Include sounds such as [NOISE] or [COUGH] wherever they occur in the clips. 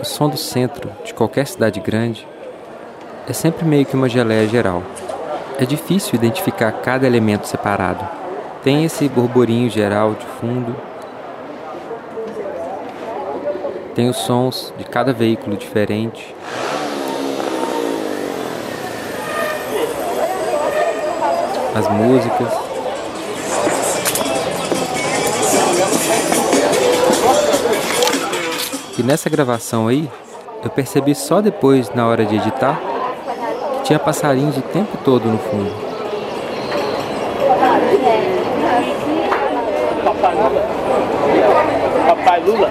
o som do centro de qualquer cidade grande é sempre meio que uma geleia geral. É difícil identificar cada elemento separado. Tem esse burburinho geral de fundo, tem os sons de cada veículo diferente. As músicas. E nessa gravação aí, eu percebi só depois, na hora de editar, que tinha passarinhos o tempo todo no fundo. Papai Lula.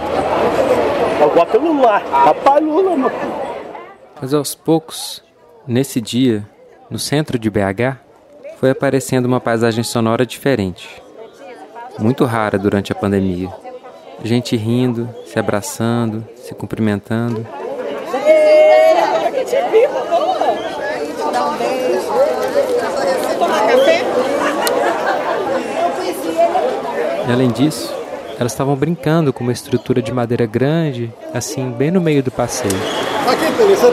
O Lula. Papai Lula, meu filho. Mas aos poucos, nesse dia, no centro de BH, foi aparecendo uma paisagem sonora diferente. Muito rara durante a pandemia. Gente rindo, se abraçando, se cumprimentando. E além disso, elas estavam brincando com uma estrutura de madeira grande, assim, bem no meio do passeio. Aqui,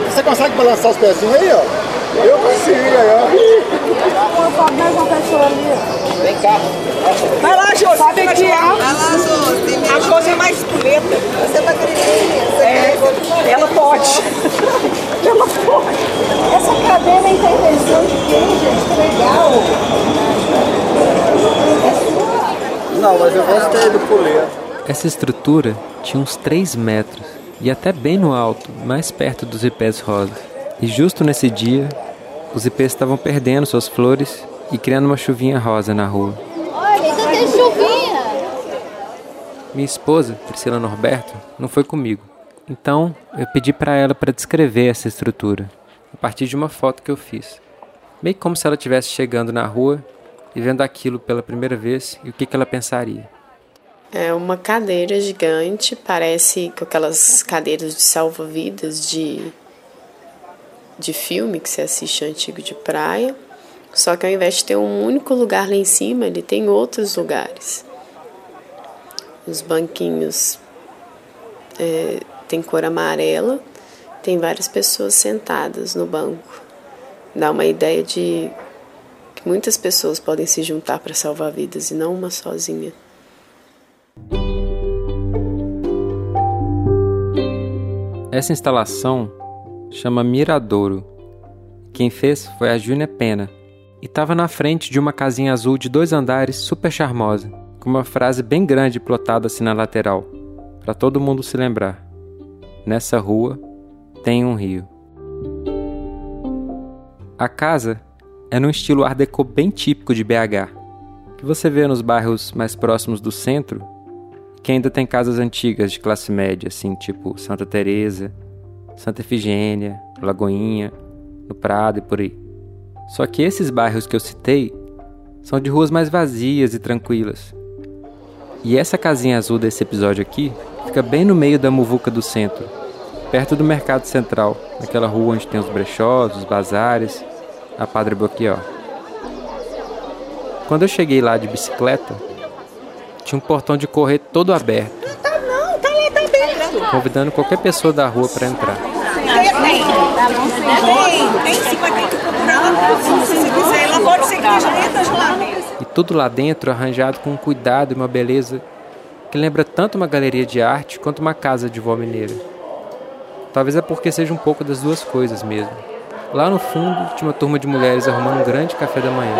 você consegue balançar os pezinhos aí, ó? Eu consigo, aí, ó. Uma pessoa ali. Vem cá. Vai lá, Jô, sabe que é? Vai lá, Jô. A Jô é mais espoleta. Você é. Você É, ela pode. [LAUGHS] Ela pode. Essa cadeira tem intenção de quem, gente? Que legal. Não, mas eu gostei do puleiro. Essa estrutura tinha uns 3 metros e até bem no alto, mais perto dos ipés rosas. E justo nesse dia, os ipês estavam perdendo suas flores e criando uma chuvinha rosa na rua. Olha, então tem chuvinha. Minha esposa, Priscila Norberto, não foi comigo. Então, eu pedi para ela para descrever essa estrutura, a partir de uma foto que eu fiz. Meio como se ela estivesse chegando na rua e vendo aquilo pela primeira vez e o que, que ela pensaria. É uma cadeira gigante, parece com aquelas cadeiras de salva-vidas de, de filme que você assiste antigo de praia. Só que ao invés de ter um único lugar lá em cima, ele tem outros lugares. Os banquinhos é, tem cor amarela, tem várias pessoas sentadas no banco. Dá uma ideia de que muitas pessoas podem se juntar para salvar vidas e não uma sozinha. Essa instalação chama Miradouro. Quem fez foi a Júnia Pena e estava na frente de uma casinha azul de dois andares super charmosa, com uma frase bem grande plotada assim na lateral, para todo mundo se lembrar. Nessa rua tem um rio. A casa é num estilo art déco bem típico de BH, que você vê nos bairros mais próximos do centro, que ainda tem casas antigas de classe média, assim, tipo Santa Teresa, Santa Efigênia, Lagoinha, no Prado e por aí. Só que esses bairros que eu citei são de ruas mais vazias e tranquilas. E essa casinha azul desse episódio aqui fica bem no meio da muvuca do centro, perto do Mercado Central, naquela rua onde tem os brechós, os bazares, a Padre Boquió. Quando eu cheguei lá de bicicleta, tinha um portão de correr todo aberto, Tá tá tá aberto. convidando qualquer pessoa da rua para entrar. E tudo lá dentro arranjado com um cuidado e uma beleza que lembra tanto uma galeria de arte quanto uma casa de vó mineira. Talvez é porque seja um pouco das duas coisas mesmo. Lá no fundo tinha uma turma de mulheres arrumando um grande café da manhã.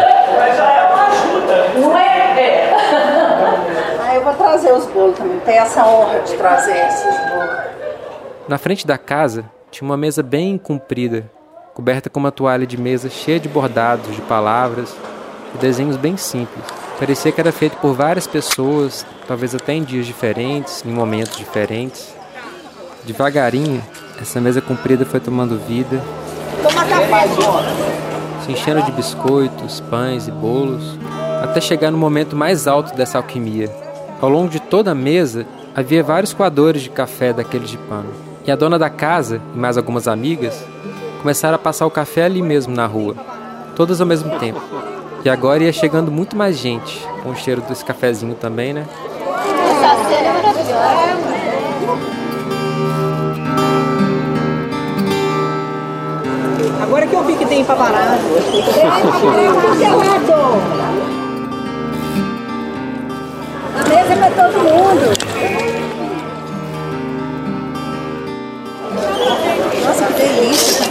Ah, eu vou trazer os bolos também. Tem essa honra de trazer esses bolos. Na frente da casa tinha uma mesa bem comprida, coberta com uma toalha de mesa cheia de bordados, de palavras e desenhos bem simples. Parecia que era feito por várias pessoas, talvez até em dias diferentes, em momentos diferentes. Devagarinho, essa mesa comprida foi tomando vida, Toma café. se enchendo de biscoitos, pães e bolos, até chegar no momento mais alto dessa alquimia. Ao longo de toda a mesa havia vários coadores de café daqueles de pano. E a dona da casa e mais algumas amigas começaram a passar o café ali mesmo na rua, todas ao mesmo tempo. E agora ia chegando muito mais gente, com o cheiro desse cafezinho também, né? Agora que eu vi que tem paparazzo. A mesa é para todo mundo. Delícia.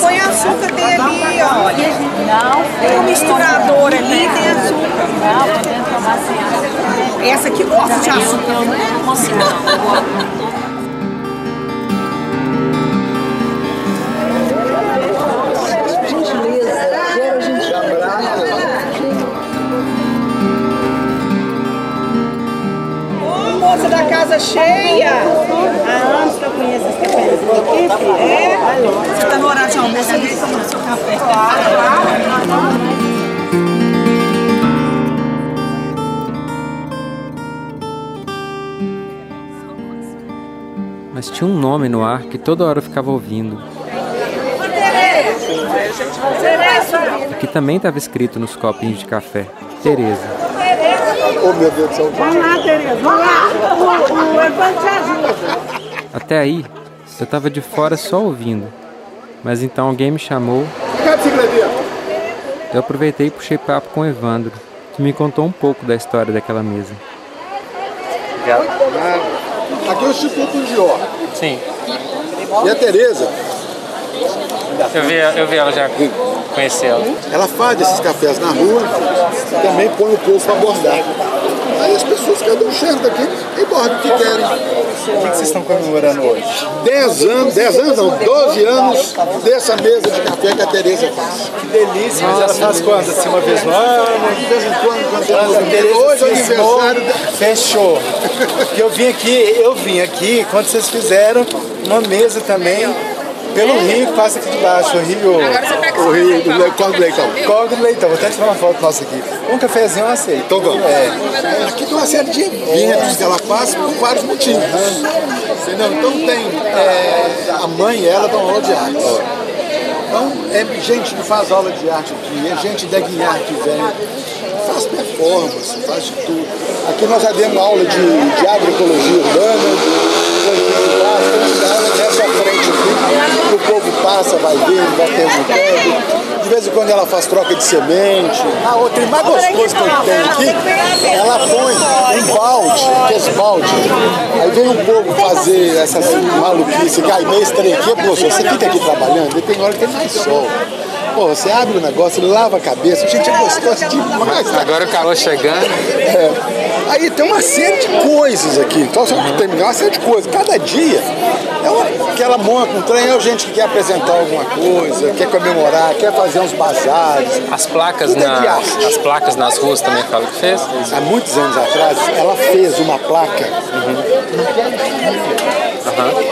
Põe açúcar, tem ali, ó. Tem um misturador ali, tem açúcar. Essa aqui gosta de açúcar. Ô, [LAUGHS] moça da casa cheia. Há anos que eu conheço esse filho. É? Você tá no horário de almoço ali, tomando seu café. Mas tinha um nome no ar que toda hora eu ficava ouvindo. Que também estava escrito nos copinhos de café. Tereza. Oh, meu Deus do céu. Até aí, eu tava de fora só ouvindo. Mas então alguém me chamou, eu aproveitei e puxei papo com o Evandro, que me contou um pouco da história daquela mesa. Aqui é o Instituto Dior. Sim, E a Tereza, eu vi, eu vi ela já, conheci ela. ela faz esses cafés na rua, também põe o povo para bordar. Aí as pessoas cada um cheiro daqui e bordam o que querem. O que vocês estão comemorando hoje? 10 anos, 10 anos não, 12 anos dessa mesa de café que a Tereza faz. Que delícia, mas ela faz quanto? Assim, uma vez no ano? De vez em quando, quando. Tereza Hoje é aniversário da... Fechou. Eu vim aqui, eu vim aqui quando vocês fizeram uma mesa também pelo rio que passa aqui de baixo, o rio. O Rio do Corre do Leitão. Córrego do Leitão, vou até tirar uma foto nossa aqui. Um cafezinho eu aceito. Então vamos. É. Aqui tem uma série de eventos que ela faz por vários motivos. Entendeu? Então tem é, a mãe e ela dão aula de arte. Então é gente que faz aula de arte aqui, é gente da Guiar que vem, faz performance, faz de tudo. Aqui nós já demos aula de, de agroecologia urbana, quando ela faz troca de semente. A outra mais gostoso que eu tenho aqui, ela põe um balde, que é esse balde. Aí vem um povo fazer essas maluquices, aí meio estranho aqui, pô, você fica aqui trabalhando, e tem hora que tem mais sol. Pô, você abre o negócio, lava a cabeça, gente, é gostoso demais. Agora o calor chegando. É. Aí tem uma série de coisas aqui. Então, só para terminar, uma série de coisas. Cada dia é uma, que ela monta um trem, é gente que quer apresentar alguma coisa, quer comemorar, quer fazer uns bazares. As placas, Tudo é na, as placas nas ruas também fala que fez. Há muitos anos atrás, ela fez uma placa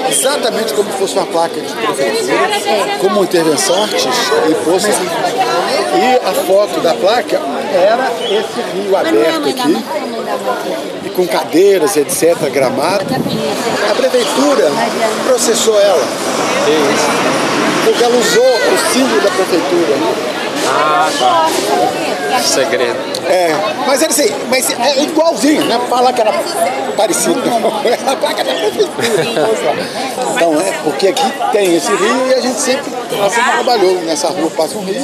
exatamente como fosse uma placa de prefeitura, como intervenção artística. E, pôs, e a foto da placa era esse rio aberto aqui, e com cadeiras, etc., gramado. A prefeitura processou ela. Porque ela usou o símbolo da prefeitura. Ah, tá. Segredo. É, mas era assim, mas é igualzinho, não é falar que era parecido, não. É [LAUGHS] a placa da prefeitura. Então, é porque aqui tem esse rio e a gente sempre, ela sempre trabalhou nessa rua, passa um rio,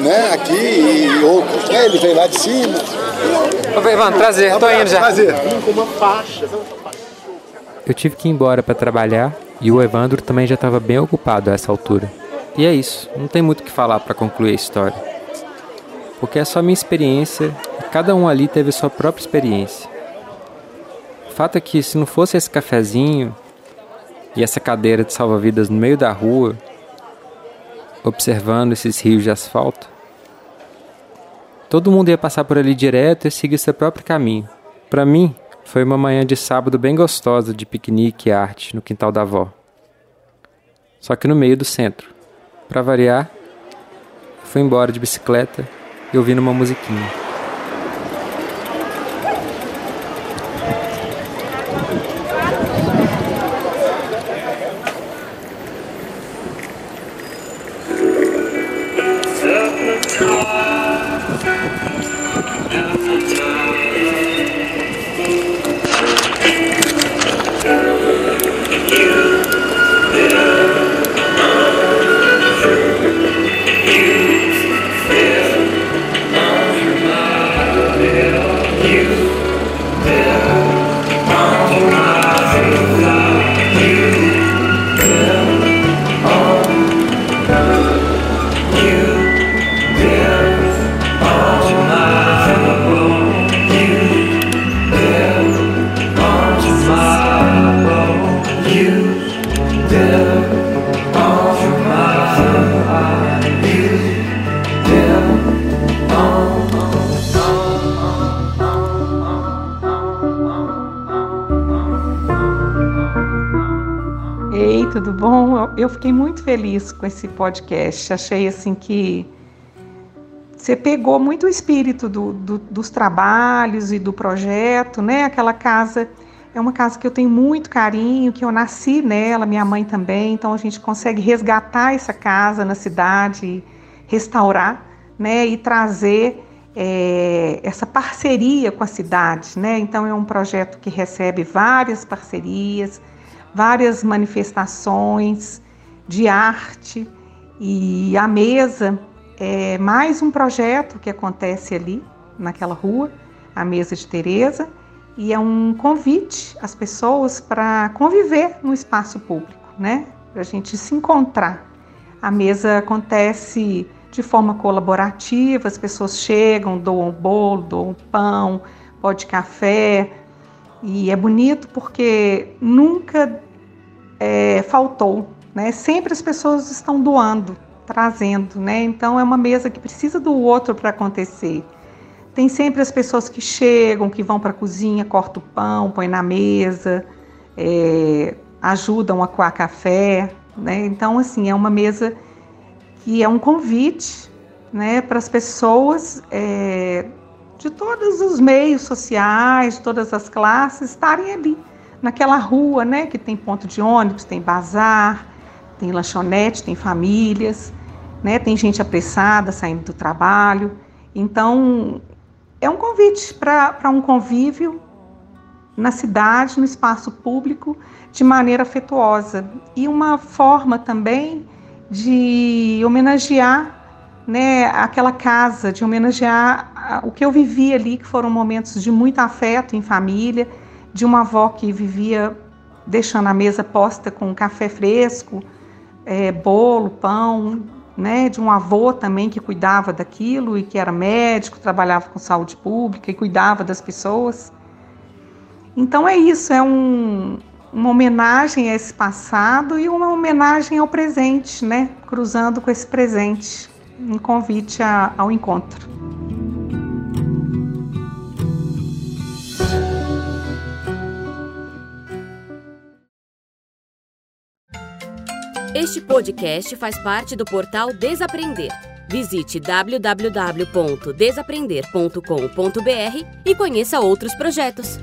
né? Aqui e outros, né? Ele vem lá de cima. Ô, Evandro, prazer, tô indo já. Prazer. Eu tive que ir embora para trabalhar e o Evandro também já estava bem ocupado a essa altura. E é isso, não tem muito o que falar para concluir a história. Porque é só minha experiência e cada um ali teve sua própria experiência. O fato é que se não fosse esse cafezinho e essa cadeira de salva-vidas no meio da rua, observando esses rios de asfalto, todo mundo ia passar por ali direto e seguir seu próprio caminho. Para mim, foi uma manhã de sábado bem gostosa de piquenique e arte no quintal da avó. Só que no meio do centro. Para variar, fui embora de bicicleta e ouvindo uma musiquinha. Eu fiquei muito feliz com esse podcast. Achei assim que você pegou muito o espírito do, do, dos trabalhos e do projeto, né? Aquela casa é uma casa que eu tenho muito carinho, que eu nasci nela, minha mãe também, então a gente consegue resgatar essa casa na cidade, restaurar, né? E trazer é, essa parceria com a cidade, né? Então é um projeto que recebe várias parcerias, várias manifestações de arte e a mesa é mais um projeto que acontece ali naquela rua, a mesa de Teresa, e é um convite às pessoas para conviver no espaço público, né? Para a gente se encontrar. A mesa acontece de forma colaborativa, as pessoas chegam, doam bolo, doam pão, pó de café, e é bonito porque nunca é, faltou, né? Sempre as pessoas estão doando, trazendo, né? Então é uma mesa que precisa do outro para acontecer. Tem sempre as pessoas que chegam, que vão para a cozinha, cortam o pão, põem na mesa, é, ajudam a coar café, né? Então assim é uma mesa que é um convite né, para as pessoas é, de todos os meios sociais, todas as classes, estarem ali, naquela rua, né, que tem ponto de ônibus, tem bazar, tem lanchonete, tem famílias, né, tem gente apressada saindo do trabalho. Então, é um convite para um convívio na cidade, no espaço público, de maneira afetuosa. E uma forma também de homenagear né, aquela casa, de homenagear o que eu vivi ali, que foram momentos de muito afeto em família, de uma avó que vivia deixando a mesa posta com café fresco, é, bolo, pão, né, de um avô também que cuidava daquilo e que era médico, trabalhava com saúde pública e cuidava das pessoas. Então é isso, é um, uma homenagem a esse passado e uma homenagem ao presente, né? Cruzando com esse presente, um convite a, ao encontro. Este podcast faz parte do portal Desaprender. Visite www.desaprender.com.br e conheça outros projetos.